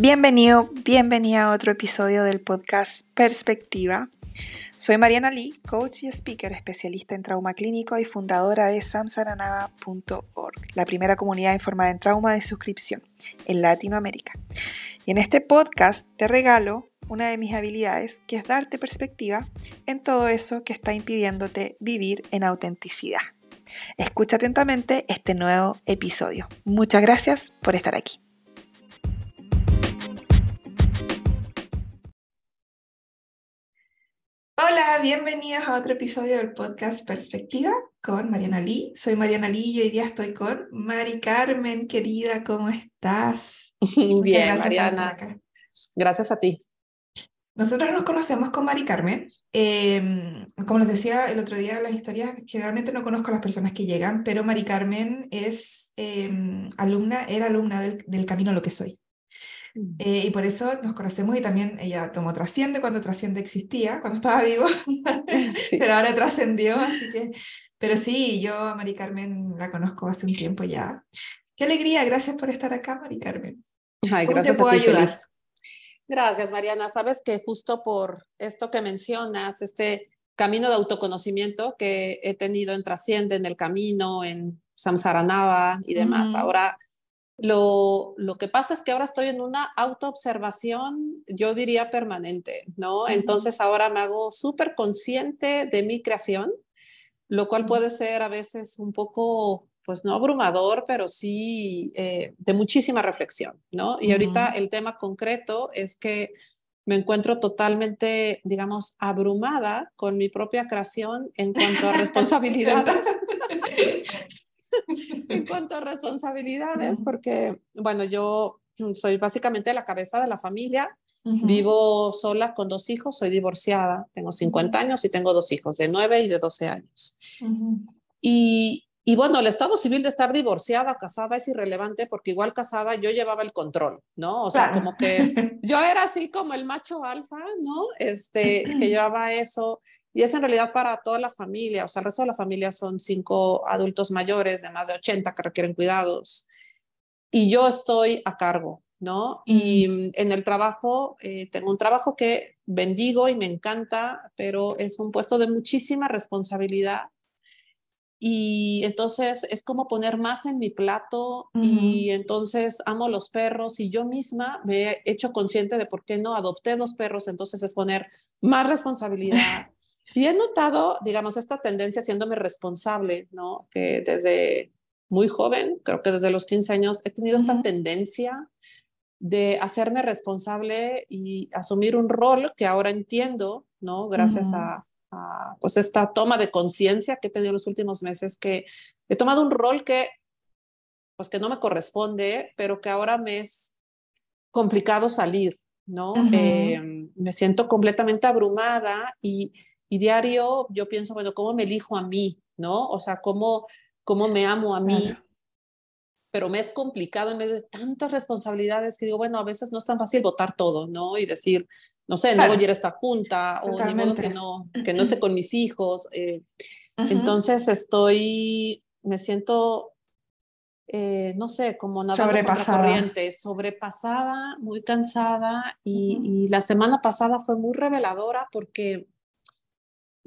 Bienvenido, bienvenida a otro episodio del podcast Perspectiva. Soy Mariana Lee, coach y speaker especialista en trauma clínico y fundadora de samsaranava.org, la primera comunidad informada en trauma de suscripción en Latinoamérica. Y en este podcast te regalo una de mis habilidades, que es darte perspectiva en todo eso que está impidiéndote vivir en autenticidad. Escucha atentamente este nuevo episodio. Muchas gracias por estar aquí. Hola, bienvenidos a otro episodio del podcast Perspectiva con Mariana Lee. Soy Mariana Lee y hoy día estoy con Mari Carmen, querida, ¿cómo estás? Bien, Mariana. Gracias a ti. Nosotros nos conocemos con Mari Carmen. Em, como les decía el otro día en las historias, generalmente no conozco a las personas que llegan, pero Mari Carmen es em, alumna, era alumna del, del Camino a lo que soy. Eh, y por eso nos conocemos y también ella tomó Trasciende cuando Trasciende existía, cuando estaba vivo, pero ahora trascendió, así que... Pero sí, yo a Mari Carmen la conozco hace un tiempo ya. Qué alegría, gracias por estar acá, Mari Carmen. Ay, gracias a ti, Feliz. Gracias, Mariana. Sabes que justo por esto que mencionas, este camino de autoconocimiento que he tenido en Trasciende, en el camino, en Samsaranava y demás, ahora lo, lo, que pasa es que ahora estoy en una autoobservación, yo diría permanente, ¿no? Entonces ahora me hago súper consciente de mi creación, lo cual puede ser a veces un poco, pues no abrumador, pero sí eh, de muchísima reflexión, ¿no? Y ahorita el tema concreto es que me encuentro totalmente, digamos, abrumada con mi propia creación en cuanto a responsabilidades. en cuanto a responsabilidades, porque, bueno, yo soy básicamente la cabeza de la familia, vivo sola con dos hijos, soy divorciada, tengo 50 años y tengo dos hijos, de 9 y de 12 años. y, y bueno, el estado civil de estar divorciada o casada es irrelevante porque igual casada yo llevaba el control, ¿no? O sea, como que yo era así como el macho alfa, ¿no? Este, que llevaba eso y es en realidad para toda la familia, o sea, el resto de la familia son cinco adultos mayores de más de 80 que requieren cuidados. Y yo estoy a cargo, ¿no? Y mm, en el trabajo, eh, tengo un trabajo que bendigo y me encanta, pero es un puesto de muchísima responsabilidad. Y entonces es como poner más en mi plato y entonces amo los perros y yo misma me he hecho consciente de por qué no adopté dos perros, entonces es poner más responsabilidad, Y he notado, digamos, esta tendencia haciéndome responsable, ¿no? Que desde muy joven, creo que desde los 15 años, he tenido esta tendencia de hacerme responsable y asumir un rol que ahora entiendo, ¿no? Gracias a, pues esta toma de conciencia que he tenido en los últimos meses, que he tomado un rol que, pues que no me corresponde, pero que ahora me es complicado salir, ¿no? Em, me siento completamente abrumada y, y diario yo pienso, bueno, ¿cómo me elijo a mí? ¿No? O sea, ¿cómo, cómo me amo a mí? Pero me es complicado en medio de tantas responsabilidades que digo, bueno, a veces no es tan fácil votar todo, ¿no? Y decir, no sé, no voy a ir a esta junta o ni modo que no, que no esté con mis hijos. Eh, entonces estoy, me siento, eh, no sé, como nada sobrepasada. corriente, sobrepasada, muy cansada y, y, la semana pasada fue muy reveladora porque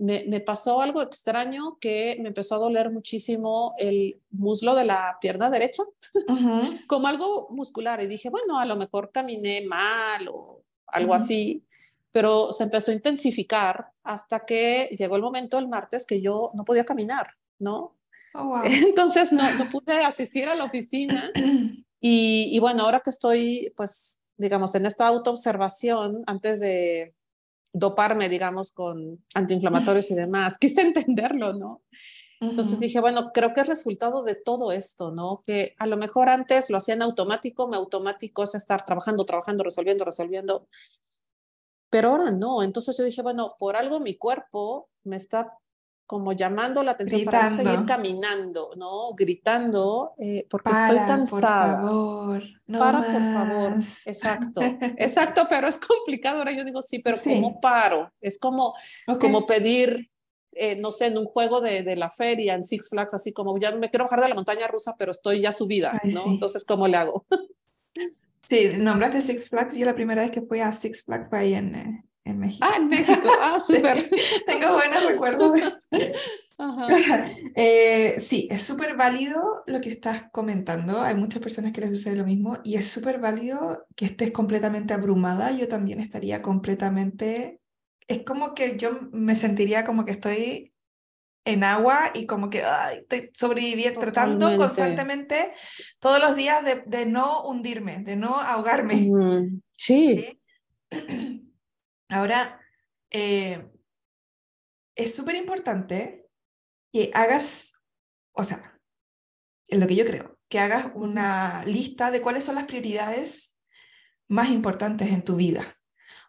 me, pasó algo extraño que me empezó a doler muchísimo el muslo de la pierna derecha, como algo muscular. Y dije, bueno, a lo mejor caminé mal o algo así, pero se empezó a intensificar hasta que llegó el momento el martes que yo no podía caminar, ¿no? Oh, Entonces no, no, pude asistir a la oficina. Y, y bueno, ahora que estoy, pues, digamos, en esta autoobservación, antes de doparme, digamos, con antiinflamatorios y demás. Quise entenderlo, ¿no? Entonces dije, bueno, creo que es resultado de todo esto, ¿no? Que a lo mejor antes lo hacía en automático, me automático es estar trabajando, trabajando, resolviendo, resolviendo, pero ahora no. Entonces yo dije, bueno, por algo mi cuerpo me está como llamando la atención para seguir caminando, ¿no? Gritando, eh, porque estoy cansada. Por favor, no para, por favor. Exacto, exacto, pero es complicado. Ahora yo digo, sí, pero ¿cómo paro? Es como, como pedir, eh, no sé, en un juego de, de, la feria, en Six Flags, así como ya me quiero bajar de la montaña rusa, pero estoy ya subida, ¿no? Entonces, ¿cómo le hago? Sí, nombraste Six Flags. Yo la primera vez que fui a Six Flags fue ahí en, eh, en México. Ah, en México. Ah, súper. Tengo buenos recuerdos. Ajá. Eh, sí, es súper válido lo que estás comentando. Hay muchas personas que les sucede lo mismo y es súper válido que estés completamente abrumada. Yo también estaría completamente... Es como que yo me sentiría como que estoy en agua y como que ay, estoy sobreviviendo, tratando constantemente todos los días de, de, no hundirme, de no ahogarme. sí. Ahora, eh, es súper importante que hagas, o sea, en lo que yo creo, que hagas una lista de cuáles son las prioridades más importantes en tu vida.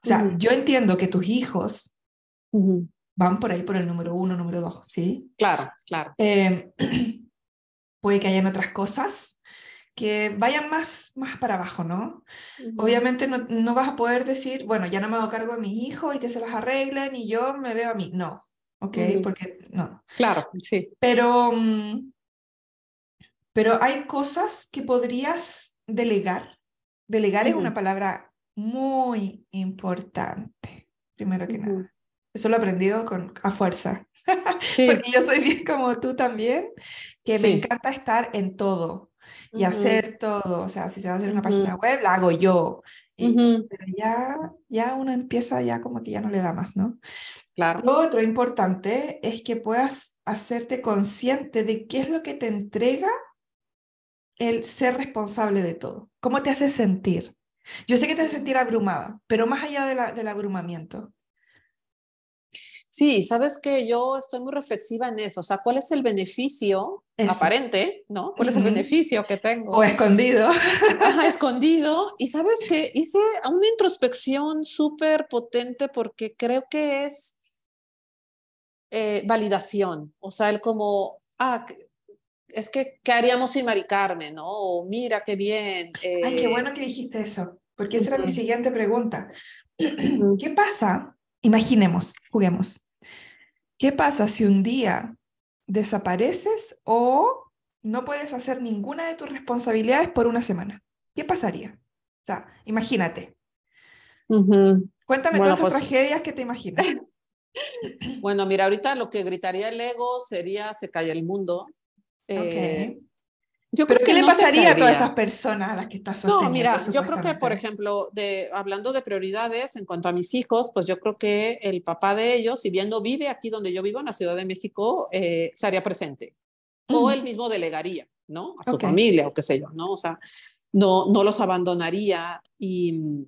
O sea, yo entiendo que tus hijos van por ahí por el número uno, número dos, ¿sí? Claro, claro. Eh, puede que hayan otras cosas que vayan más, más para abajo, ¿no? Obviamente no, no, vas a poder decir, bueno, ya no me hago cargo de mis hijos y que se los arreglen y yo me veo a mí. No, ¿ok? Porque no. Claro, sí. Pero, mm, pero hay cosas que podrías delegar. Delegar es una palabra muy importante, primero que nada. Eso lo he aprendido con, a fuerza. Sí. Porque yo soy bien como tú también, que me encanta estar en todo y hacer todo. O sea, si se va a hacer una página web, la hago yo. Pero ya, ya uno empieza ya como que ya no le da más, ¿no? Claro. Lo otro importante es que puedas hacerte consciente de qué es lo que te entrega el ser responsable de todo. ¿Cómo te hace sentir? Yo sé que te hace sentir abrumada, pero más allá de la, del abrumamiento, Sí, sabes que yo estoy muy reflexiva en eso, o sea, ¿cuál es el beneficio aparente, no? ¿Cuál es el beneficio que tengo? O escondido. Ajá, escondido. Y sabes que hice una introspección súper potente porque creo que es eh, validación, o sea, el como, ah, es que, ¿qué haríamos sin Mari Carmen, no? O mira, qué bien. Ay, qué eh, bueno que dijiste eso, porque esa era mi siguiente pregunta. ¿Qué pasa? Imaginemos, juguemos. ¿Qué pasa si un día desapareces o no puedes hacer ninguna de tus responsabilidades por una semana? ¿Qué pasaría? O sea, imagínate. Cuéntame todas esas pues tragedias que te imaginas. Bueno, mira, ahorita lo que gritaría el ego sería se cae el mundo. Eh, yo ¿Pero qué le pasaría a todas esas personas a las que estás? No, mira, yo creo que, por ejemplo, de, hablando de prioridades en cuanto a mis hijos, pues yo creo que el papá de ellos, si bien no vive aquí donde yo vivo, en la Ciudad de México, eh, se haría presente. O él mismo delegaría, ¿no? A su familia o qué sé yo, ¿no? O sea, no, no los abandonaría y,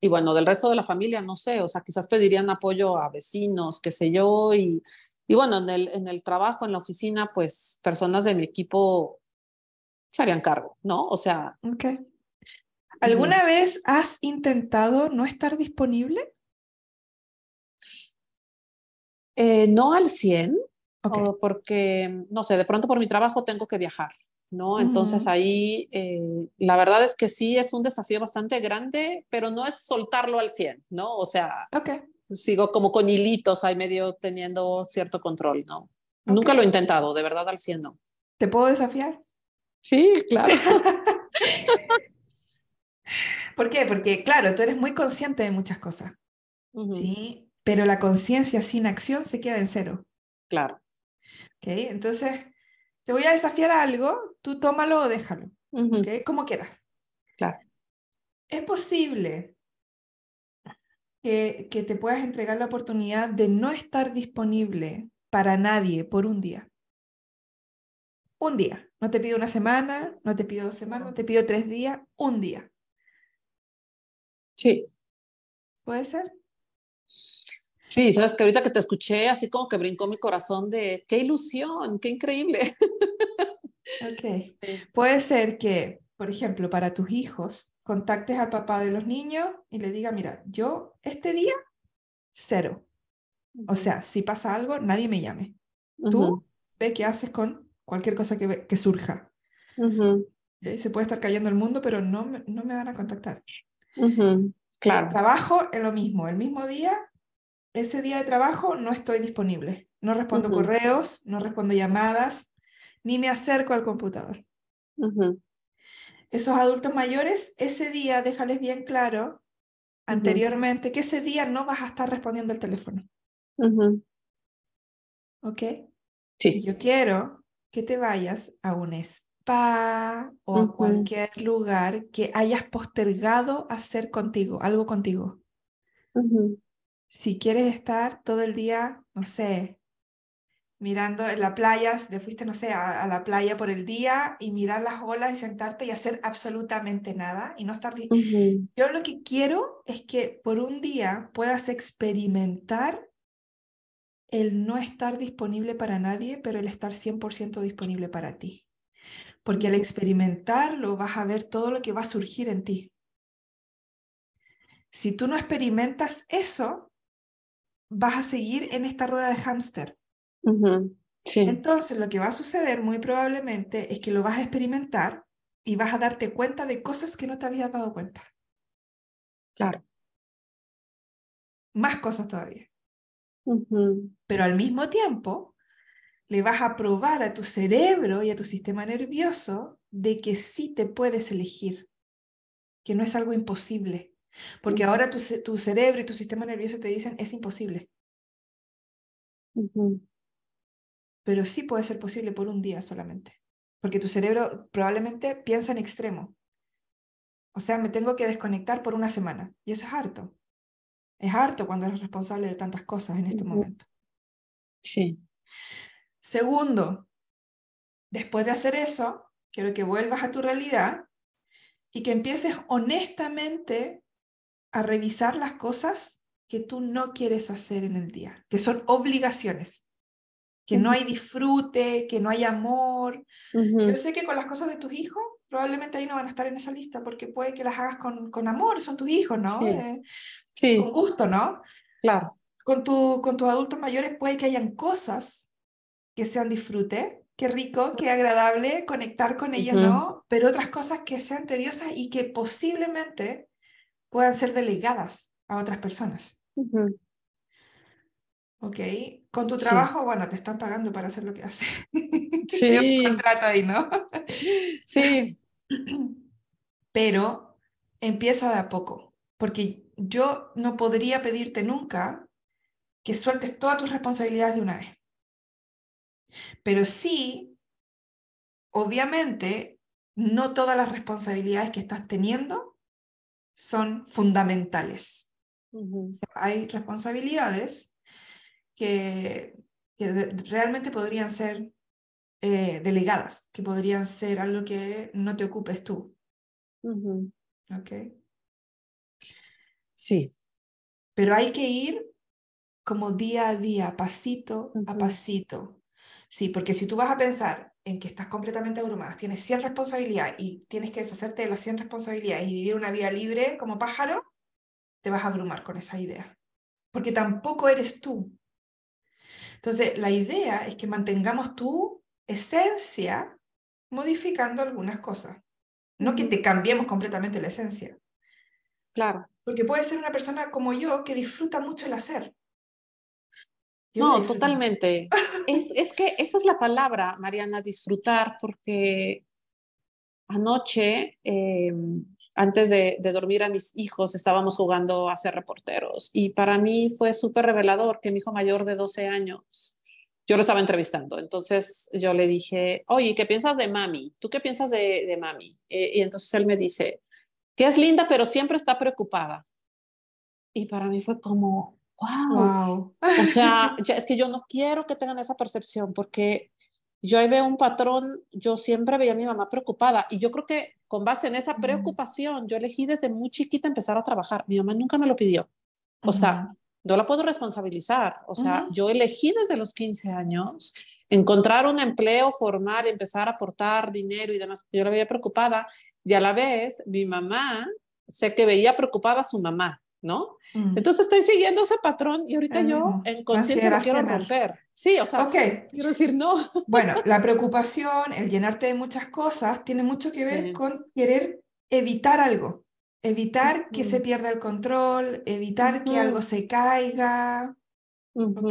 y bueno, del resto de la familia, no sé, o sea, quizás pedirían apoyo a vecinos, qué sé yo, y y bueno, en el, en el trabajo, en la oficina, pues personas de mi equipo se harían cargo, ¿no? O sea. Ok. ¿Alguna vez has intentado no estar disponible? Eh, no al 100, porque, no sé, de pronto por mi trabajo tengo que viajar, ¿no? Entonces ahí eh, la verdad es que sí es un desafío bastante grande, pero no es soltarlo al 100, ¿no? O sea, okay sigo como con hilitos ahí medio teniendo cierto control, ¿no? Nunca lo he intentado, de verdad al 100 no. ¿Te puedo desafiar? Sí, claro. ¿Por qué? Porque, claro, tú eres muy consciente de muchas cosas, ¿sí? Pero la conciencia sin acción se queda en cero. Claro. ¿Ok? Entonces, te voy a desafiar a algo, tú tómalo o déjalo, ¿ok? Como quieras. Claro. Es posible que, te puedas entregar la oportunidad de no estar disponible para nadie por un día. Un día. No te pido una semana, no te pido dos semanas, no te pido tres días, un día. Sí. ¿Puede ser? Sí, sabes que ahorita que te escuché, así como que brincó mi corazón de qué ilusión, qué increíble. Ok. Puede ser que, por ejemplo, para tus hijos, contactes al papá de los niños y le diga, mira, yo este día, cero. O sea, si pasa algo, nadie me llame. Tú ve qué haces con cualquier cosa que, que surja. Se puede estar cayendo el mundo, pero no, no me van a contactar. Claro. trabajo en lo mismo. El mismo día, ese día de trabajo, no estoy disponible. No respondo correos, no respondo llamadas, ni me acerco al computador. Esos adultos mayores, ese día déjales bien claro anteriormente que ese día no vas a estar respondiendo al teléfono. ¿Ok? Sí. Yo quiero que te vayas a un spa o a cualquier lugar que hayas postergado hacer contigo, algo contigo. Si quieres estar todo el día, no sé, mirando en la playa, te fuiste, no sé, a, la playa por el día y mirar las olas y sentarte y hacer absolutamente nada y no estar... Yo lo que quiero es que por un día puedas experimentar el no estar disponible para nadie, pero el estar 100% disponible para ti. Porque al experimentarlo vas a ver todo lo que va a surgir en ti. Si tú no experimentas eso, vas a seguir en esta rueda de hámster entonces, lo que va a suceder muy probablemente es que lo vas a experimentar y vas a darte cuenta de cosas que no te habías dado cuenta. Claro. Más cosas todavía. Pero al mismo tiempo, le vas a probar a tu cerebro y a tu sistema nervioso de que sí te puedes elegir, que no es algo imposible. Porque ahora tu, tu, cerebro y tu sistema nervioso te dicen es imposible pero sí puede ser posible por un día solamente, porque tu cerebro probablemente piensa en extremo. O sea, me tengo que desconectar por una semana, y eso es harto. Es harto cuando eres responsable de tantas cosas en este momento. Sí. Segundo, después de hacer eso, quiero que vuelvas a tu realidad y que empieces honestamente a revisar las cosas que tú no quieres hacer en el día, que son obligaciones que no hay disfrute, que no hay amor. Yo sé que con las cosas de tus hijos, probablemente ahí no van a estar en esa lista, porque puede que las hagas con, con amor, son tus hijos, ¿no? Sí. Eh, con gusto, ¿no? Claro. Con, tu, con tus adultos mayores puede que hayan cosas que sean disfrute, qué rico, qué agradable conectar con ellos, ¿no? Pero otras cosas que sean tediosas y que posiblemente puedan ser delegadas a otras personas. Ok, con tu trabajo, bueno, te están pagando para hacer lo que haces. Sí. un contrato ahí, ¿no? sí. Pero empieza de a poco, porque yo no podría pedirte nunca que sueltes todas tus responsabilidades de una vez. Pero sí, obviamente, no todas las responsabilidades que estás teniendo son fundamentales. hay responsabilidades que, realmente podrían ser eh, delegadas, que podrían ser algo que no te ocupes tú. ¿Ok? Sí. Pero hay que ir como día a día, pasito a pasito. Sí, porque si tú vas a pensar en que estás completamente abrumada, tienes 100 responsabilidades y tienes que deshacerte de las 100 responsabilidades y vivir una vida libre como pájaro, te vas a abrumar con esa idea. Porque tampoco eres tú. Entonces, la idea es que mantengamos tu esencia modificando algunas cosas. No que te cambiemos completamente la esencia. Claro. Porque puede ser una persona como yo que disfruta mucho el hacer. No, totalmente. es, es que esa es la palabra, Mariana, disfrutar, porque anoche eh, antes de, dormir a mis hijos estábamos jugando a ser reporteros y para mí fue súper revelador que mi hijo mayor de 12 años, yo lo estaba entrevistando, entonces yo le dije, oye, ¿qué piensas de mami? ¿Tú qué piensas de, mami? Eh, y entonces él me dice, que es linda, pero siempre está preocupada. Y para mí fue como, wow. O sea, es que yo no quiero que tengan esa percepción porque yo ahí veo un patrón, yo siempre veía a mi mamá preocupada y yo creo que con base en esa preocupación, yo elegí desde muy chiquita empezar a trabajar. Mi mamá nunca me lo pidió. O sea, no la puedo responsabilizar. O sea, yo elegí desde los 15 años encontrar un empleo formal, empezar a aportar dinero y demás. Yo la veía preocupada y a la vez mi mamá, sé que veía preocupada a su mamá. ¿No? Mm. Entonces estoy siguiendo ese patrón y ahorita yo en conciencia lo quiero romper. Sí, o sea, okay. quiero decir no. Bueno, la preocupación, el llenarte de muchas cosas, tiene mucho que ver con querer evitar algo, evitar que se pierda el control, evitar que algo se caiga. ¿Ok?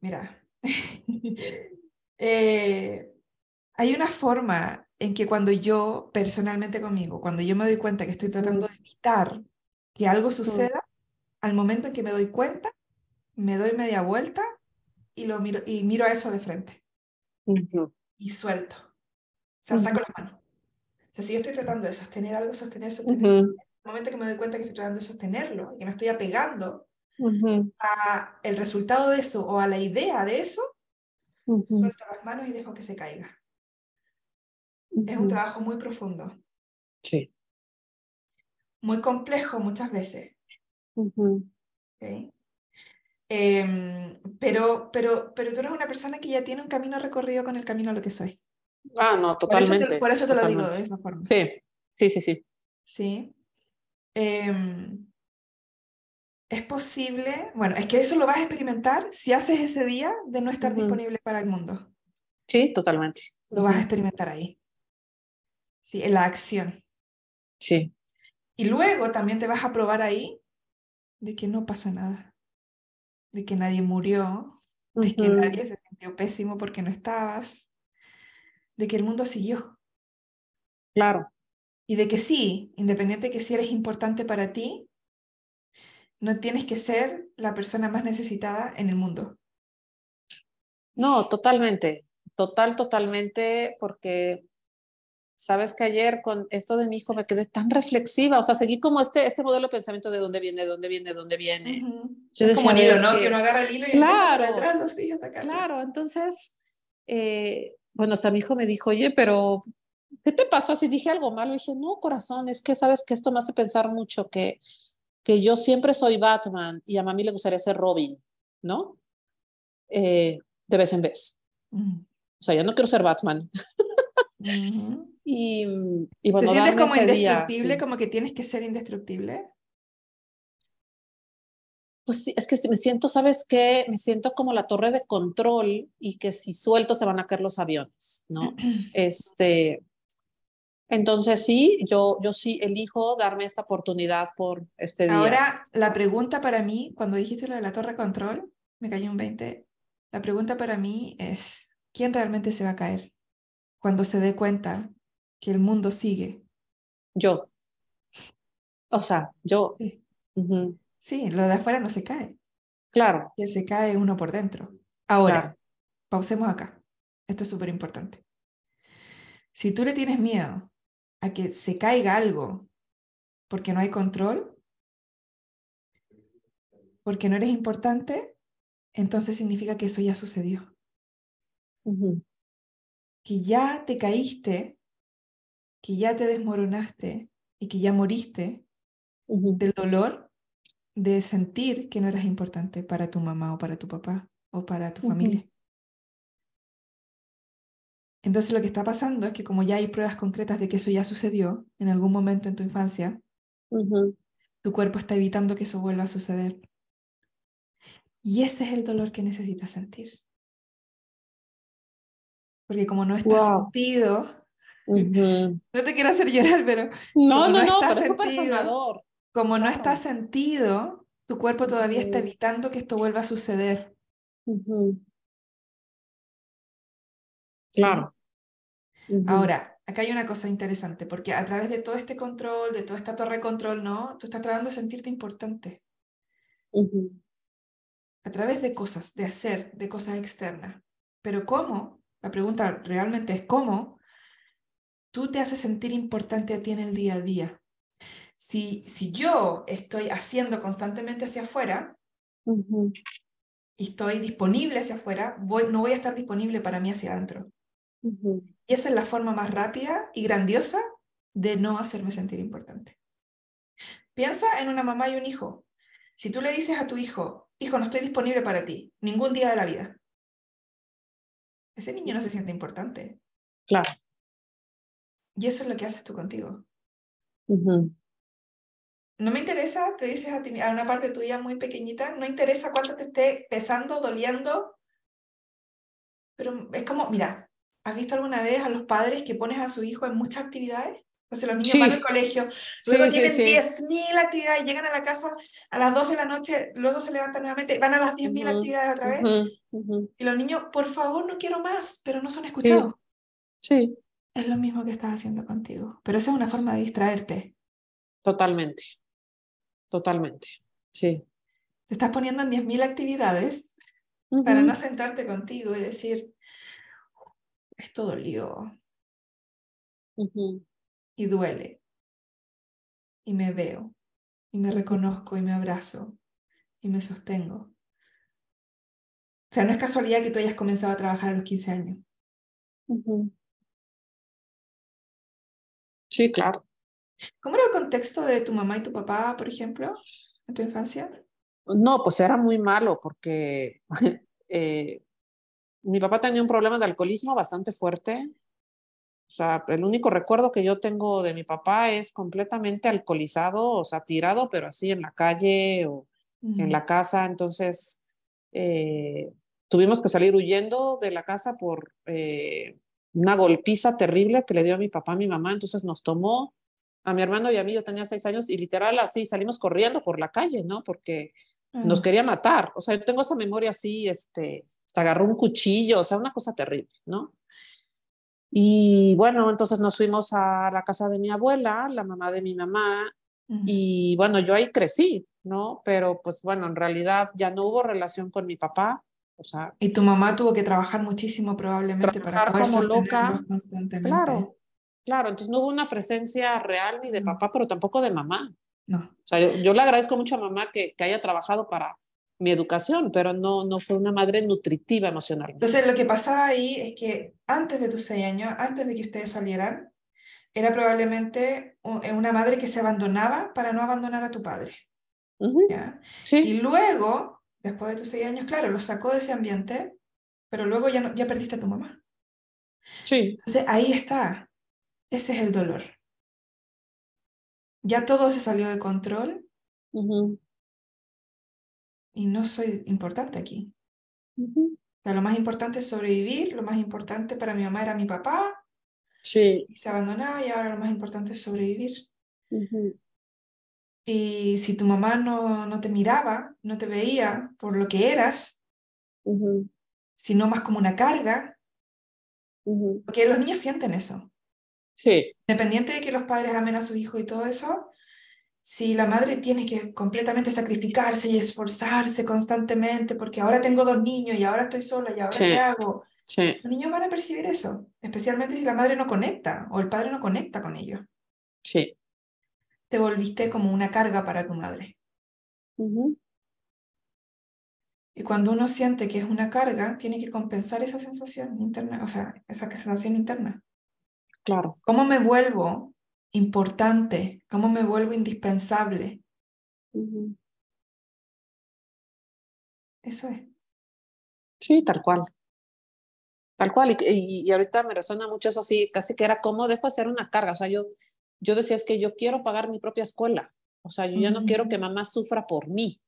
Mira, eh, hay una forma en que cuando yo, personalmente conmigo, cuando yo me doy cuenta que estoy tratando de evitar que algo suceda, al momento en que me doy cuenta, me doy media vuelta y, lo miro, y miro a eso de frente. Y suelto. O sea, saco la mano. O sea, si yo estoy tratando de sostener algo, sostener, sostener, sostener, el momento que me doy cuenta que estoy tratando de sostenerlo y que me estoy apegando a el resultado de eso o a la idea de eso, suelto las manos y dejo que se caiga. Es un trabajo muy profundo. Sí. Muy complejo muchas veces. Em, pero, pero, pero tú eres una persona que ya tiene un camino recorrido con el camino a lo que soy. Ah, no, totalmente. Por eso te, lo digo de esa forma. Sí, sí, sí, sí. Sí. Em, es posible, bueno, es que eso lo vas a experimentar si haces ese día de no estar disponible para el mundo. Sí, totalmente. Lo vas a experimentar ahí. Sí, en la acción. Sí. Y luego también te vas a probar ahí de que no pasa nada, de que nadie murió, de que nadie se sintió pésimo porque no estabas, de que el mundo siguió. Claro. Y de que sí, independiente de que si eres importante para ti, no tienes que ser la persona más necesitada en el mundo. No, totalmente, total, totalmente, porque sabes que ayer con esto de mi hijo me quedé tan reflexiva, o sea, seguí como este, este modelo de pensamiento de dónde viene, dónde viene, dónde viene. es como el hilo, ¿no? Que uno agarra el hilo y claro, atrás, así, Claro, entonces, eh, bueno, hasta mi hijo me dijo, oye, pero ¿qué te pasó? Si dije algo malo, y dije, no, corazón, es que sabes que esto me hace pensar mucho que, que yo siempre soy Batman y a mami le gustaría ser Robin, ¿no? Eh, de vez en vez. O sea, yo no quiero ser Batman. Y, y, bueno, ¿Te sientes como indestructible, como que tienes que ser indestructible? Pues sí, es que me siento, ¿sabes qué? Me siento como la torre de control y que si suelto se van a caer los aviones, ¿no? este, entonces sí, yo, yo sí elijo darme esta oportunidad por este día. Ahora, la pregunta para mí, cuando dijiste lo de la torre de control, me cayó un 20, la pregunta para mí es, ¿quién realmente se va a caer cuando se dé cuenta que el mundo sigue? Yo. O sea, yo. Sí. Sí, lo de afuera no se cae. Claro. Que se cae uno por dentro. Ahora, pausemos acá. Esto es súper importante. Si tú le tienes miedo a que se caiga algo porque no hay control, porque no eres importante, entonces significa que eso ya sucedió. Que ya te caíste, que ya te desmoronaste y que ya moriste del dolor de sentir que no eras importante para tu mamá o para tu papá o para tu familia. Entonces lo que está pasando es que como ya hay pruebas concretas de que eso ya sucedió en algún momento en tu infancia, tu cuerpo está evitando que eso vuelva a suceder. Y ese es el dolor que necesitas sentir. Porque como no está sentido, no te quiero hacer llorar, pero... No, no, no, pero es súper como no está sentido, tu cuerpo todavía está evitando que esto vuelva a suceder. Claro. Ahora, acá hay una cosa interesante, porque a través de todo este control, de toda esta torre de control, ¿no? Tú estás tratando de sentirte importante. A través de cosas, de hacer, de cosas externas. Pero ¿cómo? La pregunta realmente es ¿cómo? Tú te haces sentir importante a ti en el día a día. Si, si yo estoy haciendo constantemente hacia afuera y estoy disponible hacia afuera, voy, no voy a estar disponible para mí hacia adentro. Y esa es la forma más rápida y grandiosa de no hacerme sentir importante. Piensa en una mamá y un hijo. Si tú le dices a tu hijo, hijo, no estoy disponible para ti, ningún día de la vida, ese niño no se siente importante. Claro. Y eso es lo que haces tú contigo no me interesa, te dices a, ti, a una parte tuya muy pequeñita, no interesa cuánto te esté pesando, doliendo, pero es como, mira, ¿has visto alguna vez a los padres que pones a su hijo en muchas actividades? O sea, los niños van al colegio, luego tienen 10.000 actividades, llegan a la casa a las 12 de la noche, luego se levantan nuevamente, van a las 10.000 actividades otra vez. Y los niños, por favor, no quiero más, pero no son escuchados. Sí. Es lo mismo que estás haciendo contigo, pero esa es una forma de distraerte. Totalmente. Totalmente. Sí. Te estás poniendo en 10.000 actividades para no sentarte contigo y decir, esto dolió. Y duele. Y me veo. Y me reconozco y me abrazo. Y me sostengo. O sea, no es casualidad que tú hayas comenzado a trabajar a los 15 años. Sí, claro. ¿Cómo era el contexto de tu mamá y tu papá, por ejemplo, en tu infancia? No, pues era muy malo porque eh, mi papá tenía un problema de alcoholismo bastante fuerte. O sea, el único recuerdo que yo tengo de mi papá es completamente alcoholizado, o sea, tirado, pero así en la calle o en la casa. Entonces, eh, tuvimos que salir huyendo de la casa por eh, una golpiza terrible que le dio a mi papá a mi mamá. Entonces nos tomó a mi hermano y a mí, yo tenía seis años y literal así salimos corriendo por la calle, ¿no? Porque nos quería matar. O sea, yo tengo esa memoria así, este, hasta agarró un cuchillo, o sea, una cosa terrible, ¿no? Y bueno, entonces nos fuimos a la casa de mi abuela, la mamá de mi mamá, y bueno, yo ahí crecí, ¿no? Pero pues bueno, en realidad ya no hubo relación con mi papá, o sea... Y tu mamá tuvo que trabajar muchísimo probablemente para poder como loca, constantemente. Claro, claro, entonces no hubo una presencia real ni de papá, pero tampoco de mamá. No. O sea, yo, yo le agradezco mucho a mamá que, que haya trabajado para mi educación, pero no, no fue una madre nutritiva emocionalmente. Entonces, lo que pasaba ahí es que antes de tus seis años, antes de que ustedes salieran, era probablemente eh, una madre que se abandonaba para no abandonar a tu padre. Sí. Y luego, después de tus seis años, claro, lo sacó de ese ambiente, pero luego ya, no, ya perdiste a tu mamá. Sí. Entonces, ahí está. Ese es el dolor. Ya todo se salió de control y no soy importante aquí. o sea, lo más importante es sobrevivir, lo más importante para mi mamá era mi papá. Sí. Y se abandonaba y ahora lo más importante es sobrevivir. Y si tu mamá no, no te miraba, no te veía por lo que eras, sino más como una carga, porque los niños sienten eso. Sí. Independiente de que los padres amen a su hijo y todo eso, si la madre tiene que completamente sacrificarse y esforzarse constantemente porque ahora tengo dos niños y ahora estoy sola y ahora qué hago, los niños van a percibir eso, especialmente si la madre no conecta o el padre no conecta con ellos. Sí. Te volviste como una carga para tu madre. Y cuando uno siente que es una carga, tiene que compensar esa sensación interna, o sea, esa sensación interna. Claro. ¿Cómo me vuelvo importante, cómo me vuelvo indispensable. Eso es. Sí, tal cual. Tal cual. Y, y, ahorita me resuena mucho eso así, casi que era como dejo de ser una carga. O sea, yo, yo decía es que yo quiero pagar mi propia escuela. O sea, yo ya no quiero que mamá sufra por mí.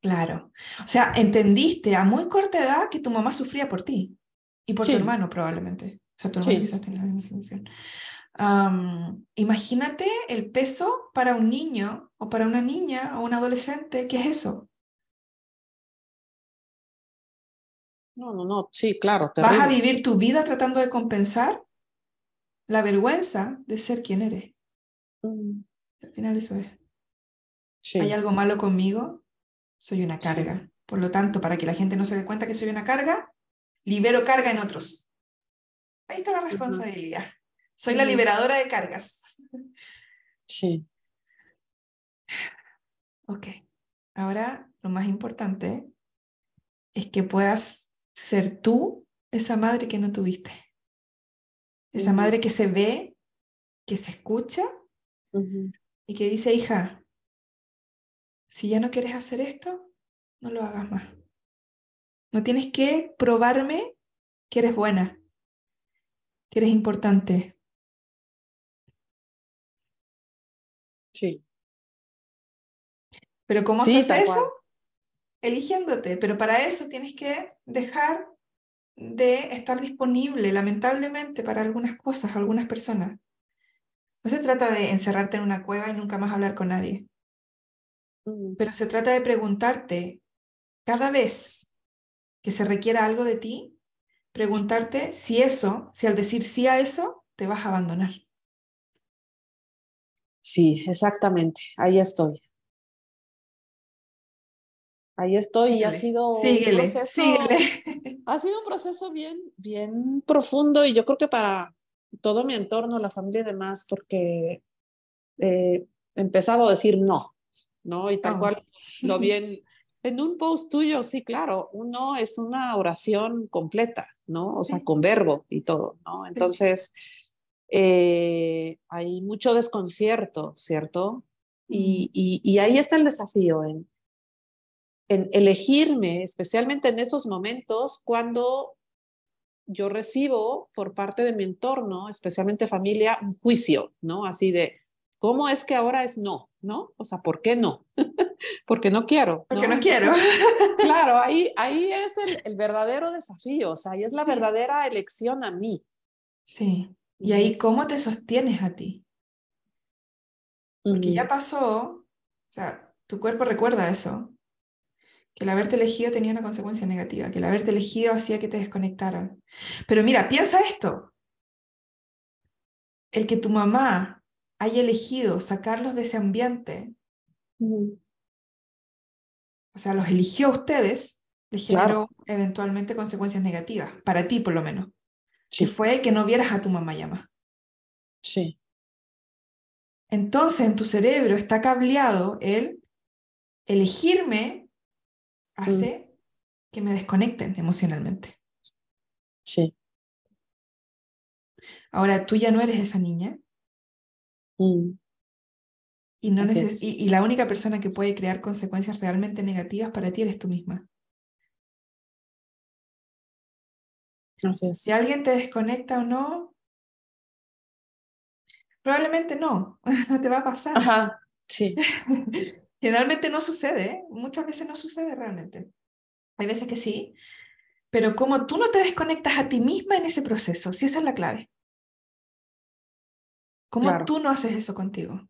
Claro. O sea, entendiste a muy corta edad que tu mamá sufría por ti y por tu hermano probablemente. O sea, tu hermano quizás tenía la misma sensación imagínate el peso para un niño o para una niña o un adolescente, ¿qué es eso? No, no, no, sí, claro. Vas a vivir tu vida tratando de compensar la vergüenza de ser quien eres. Mm. Al final eso es. ¿Hay algo malo conmigo? Soy una carga. Por lo tanto, para que la gente no se dé cuenta que soy una carga, libero carga en otros. Ahí está la responsabilidad. Soy la liberadora de cargas. Sí. Ok. Ahora lo más importante es que puedas ser tú esa madre que no tuviste. Esa madre que se ve, que se escucha y que dice, hija, si ya no quieres hacer esto, no lo hagas más. No tienes que probarme que eres buena, que eres importante, Sí. Pero ¿cómo haces eso? Eligiéndote. Pero para eso tienes que dejar de estar disponible, lamentablemente, para algunas cosas, algunas personas. No se trata de encerrarte en una cueva y nunca más hablar con nadie. Mm. Pero se trata de preguntarte cada vez que se requiera algo de ti, preguntarte si eso, si al decir sí a eso, te vas a abandonar. Sí, exactamente. Ahí estoy. Ahí estoy y ha sido un proceso, ha sido un proceso bien, bien profundo y yo creo que para todo mi entorno, la familia y demás, porque eh, he empezado a decir no, ¿no? Y tal oh. cual lo bien, en un post tuyo, sí, claro, un no es una oración completa, ¿no? O sea, con verbo y todo, ¿no? Entonces, eh, hay mucho desconcierto, ¿cierto? Y, y, ahí está el desafío, en, en elegirme, especialmente en esos momentos cuando yo recibo por parte de mi entorno, especialmente familia, un juicio, ¿no? Así de, ¿cómo es que ahora es no? ¿No? O sea, ¿por qué no? Porque no quiero. Porque no, quiero. claro, ahí, ahí es el, verdadero desafío, o sea, ahí es la verdadera elección a mí. Sí. Y ahí, ¿cómo te sostienes a ti? Porque ya pasó, o sea, tu cuerpo recuerda eso, que el haberte elegido tenía una consecuencia negativa, que el haberte elegido hacía que te desconectaran. Pero mira, piensa esto. El que tu mamá haya elegido sacarlos de ese ambiente, o sea, los eligió a ustedes, le generó eventualmente consecuencias negativas, para ti por lo menos. Si fue que no vieras a tu mamá ya Sí. Entonces en tu cerebro está cableado el elegirme hace mm. que me desconecten emocionalmente. Sí. Ahora tú ya no eres esa niña. Mm. Y, no y, la única persona que puede crear consecuencias realmente negativas para ti eres tú misma. Si alguien te desconecta o no, probablemente no, no te va a pasar. Ajá, sí. Generalmente no sucede, ¿eh? muchas veces no sucede realmente. Hay veces que sí, pero como tú no te desconectas a ti misma en ese proceso, si esa es la clave. ¿Cómo tú no haces eso contigo?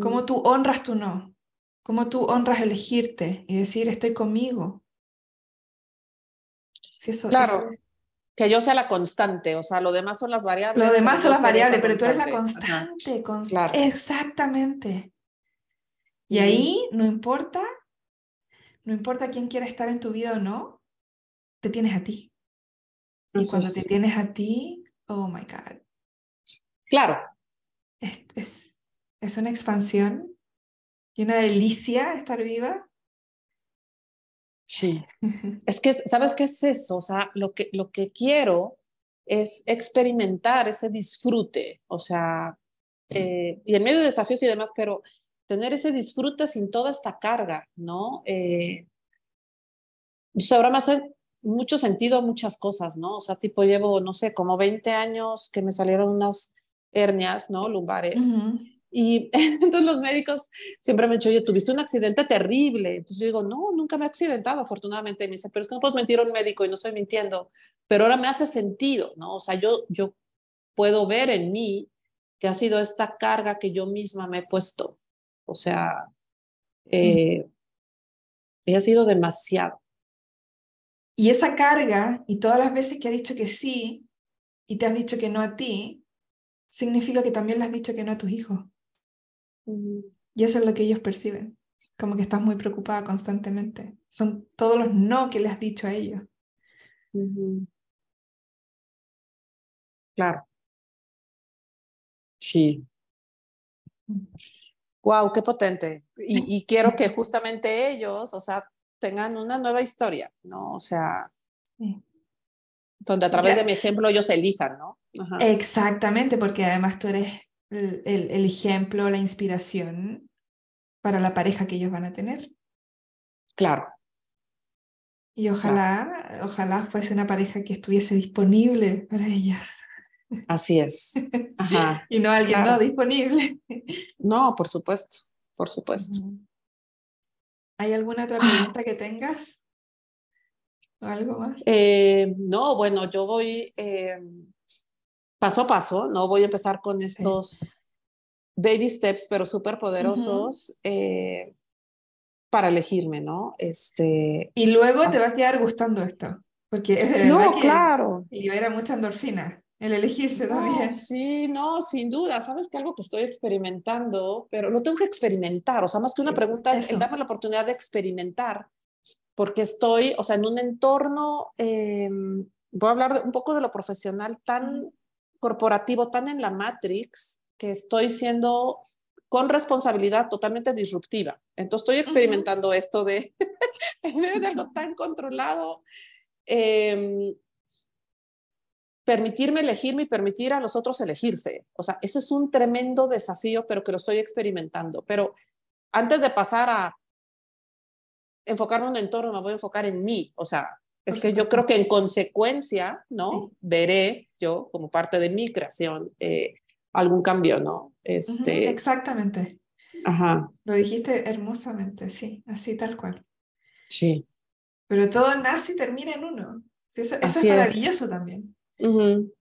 ¿Cómo mm. tú honras tu no? ¿Cómo tú honras elegirte y decir estoy conmigo? Si eso, claro. Que yo sea la constante, o sea, lo demás son las variables. Lo demás son las variables, pero tú eres la constante. Exactamente. Y ahí no importa, no importa quién quiera estar en tu vida o no, te tienes a ti. Y cuando te tienes a ti, oh my God. Claro. Es, es, es, una expansión y una delicia estar viva. Sí. es que, ¿sabes qué es eso? O sea, lo que, lo que quiero es experimentar ese disfrute, o sea, eh, y en medio de desafíos y demás, pero tener ese disfrute sin toda esta carga, ¿no? Eh, ahora me hace mucho sentido muchas cosas, ¿no? O sea, tipo llevo, no sé, como 20 años que me salieron unas hernias, ¿no? Lumbares. Y entonces los médicos siempre me han dicho, oye, tuviste un accidente terrible. Entonces yo digo, no, nunca me he accidentado, afortunadamente. Y me dice, pero es que no puedes mentir a un médico y no estoy mintiendo. Pero ahora me hace sentido, ¿no? O sea, yo, yo puedo ver en mí que ha sido esta carga que yo misma me he puesto, o sea, eh, ha sido demasiado. Y esa carga y todas las veces que ha dicho que sí y te has dicho que no a ti, significa que también le has dicho que no a tus hijos. Y eso es lo que ellos perciben, como que estás muy preocupada constantemente. Son todos los no que le has dicho a ellos. Claro. Sí. Wow, qué potente. Y, quiero que justamente ellos, o sea, tengan una nueva historia, ¿no? O sea, donde a través de mi ejemplo ellos elijan, ¿no? Exactamente, porque además tú eres el, el, ejemplo, la inspiración para la pareja que ellos van a tener. Claro. Y ojalá, ojalá fuese una pareja que estuviese disponible para ellas. Así es. Ajá. y no alguien no disponible. No, por supuesto, por supuesto. ¿Hay alguna otra pregunta que tengas? ¿O algo más? Eh, no, bueno, yo voy eh, paso a paso, ¿no? Voy a empezar con estos baby steps, pero súper poderosos. Eh, para elegirme, ¿no? Este, y luego te va a quedar gustando esto Porque de No, que claro. libera mucha endorfina. El elegirse también. No, sí, no, sin duda. Sabes que algo que estoy experimentando, pero lo tengo que experimentar. O sea, más que una pregunta es el eso. darme la oportunidad de experimentar, porque estoy, o sea, en un entorno, eh, voy a hablar un poco de lo profesional tan corporativo, tan en la Matrix, que estoy siendo con responsabilidad totalmente disruptiva. Entonces estoy experimentando esto de, en medio de algo tan controlado, eh, permitirme elegirme y permitir a los otros elegirse. O sea, ese es un tremendo desafío, pero que lo estoy experimentando. Pero antes de pasar a enfocarme en un entorno, me voy a enfocar en mí. O sea, es que yo creo que en consecuencia, ¿no? Sí. Veré yo, como parte de mi creación, eh, algún cambio, ¿no? Este, Exactamente. ajá, Lo dijiste hermosamente, sí, así tal cual. sí. Pero todo nace y termina en uno. Sí, eso, eso es es. maravilloso Ujú,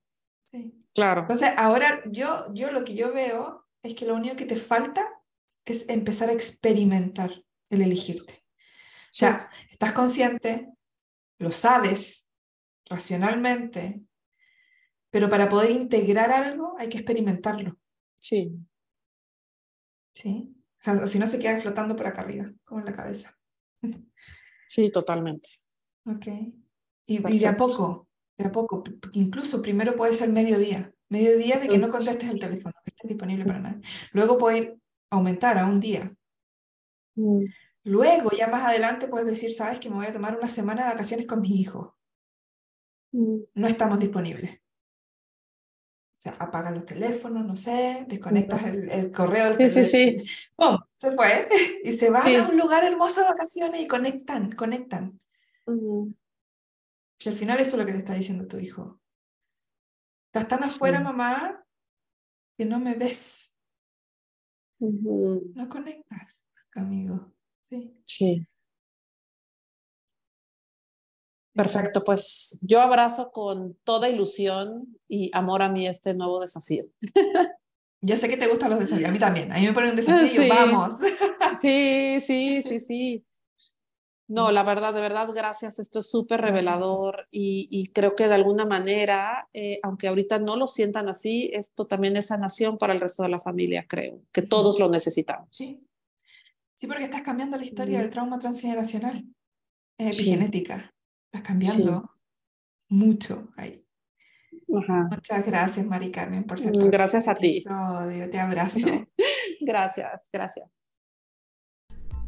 Sí. claro. Entonces, ahora yo, yo lo que yo veo es que lo único que te falta es empezar a experimentar el elegirte. O sea, estás consciente, lo sabes racionalmente, pero para poder integrar algo hay que experimentarlo, Sí, ¿sí? O sea, si no se queda flotando por acá arriba, como en la cabeza. sí, totalmente. Ok. Y, y de a poco, de a poco, incluso primero puede ser mediodía, mediodía de que no contestes el teléfono, que esté disponible para nadie. Luego puede aumentar a un día. Mm, Luego, ya más adelante, puedes decir, sabes que me voy a tomar una semana de vacaciones con mis hijos. mm. No estamos disponibles. O sea, apaga los teléfonos, no sé, desconectas el, el correo del Sí, sí, teléfono. sí. ¡Pum! Se fue. Y se van Sí. a un lugar hermoso de vacaciones y conectan, conectan. Ujú, Que al final eso es lo que te está diciendo tu hijo. Estás tan afuera, Sí. mamá, que no me ves. No conectas conmigo. Sí. Sí. Perfecto, pues yo abrazo con toda ilusión y amor a mí este nuevo desafío. Yo sé que te gustan los desafíos. A mí también. A mí me ponen un desafío Sí. vamos. Sí, sí, sí, sí. No, la verdad, de verdad, gracias. Esto es súper revelador y, y creo que de alguna manera, eh, aunque ahorita no lo sientan así, esto también es sanación para el resto de la familia, creo, que todos lo necesitamos. Sí. Sí, porque estás cambiando la historia del trauma transgeneracional. Es Sí. epigenética. Estás cambiando mucho ahí. Ajá. Muchas gracias, Mari Carmen, por ser Mm, gracias a este ti. episodio. Te abrazo. Gracias, gracias.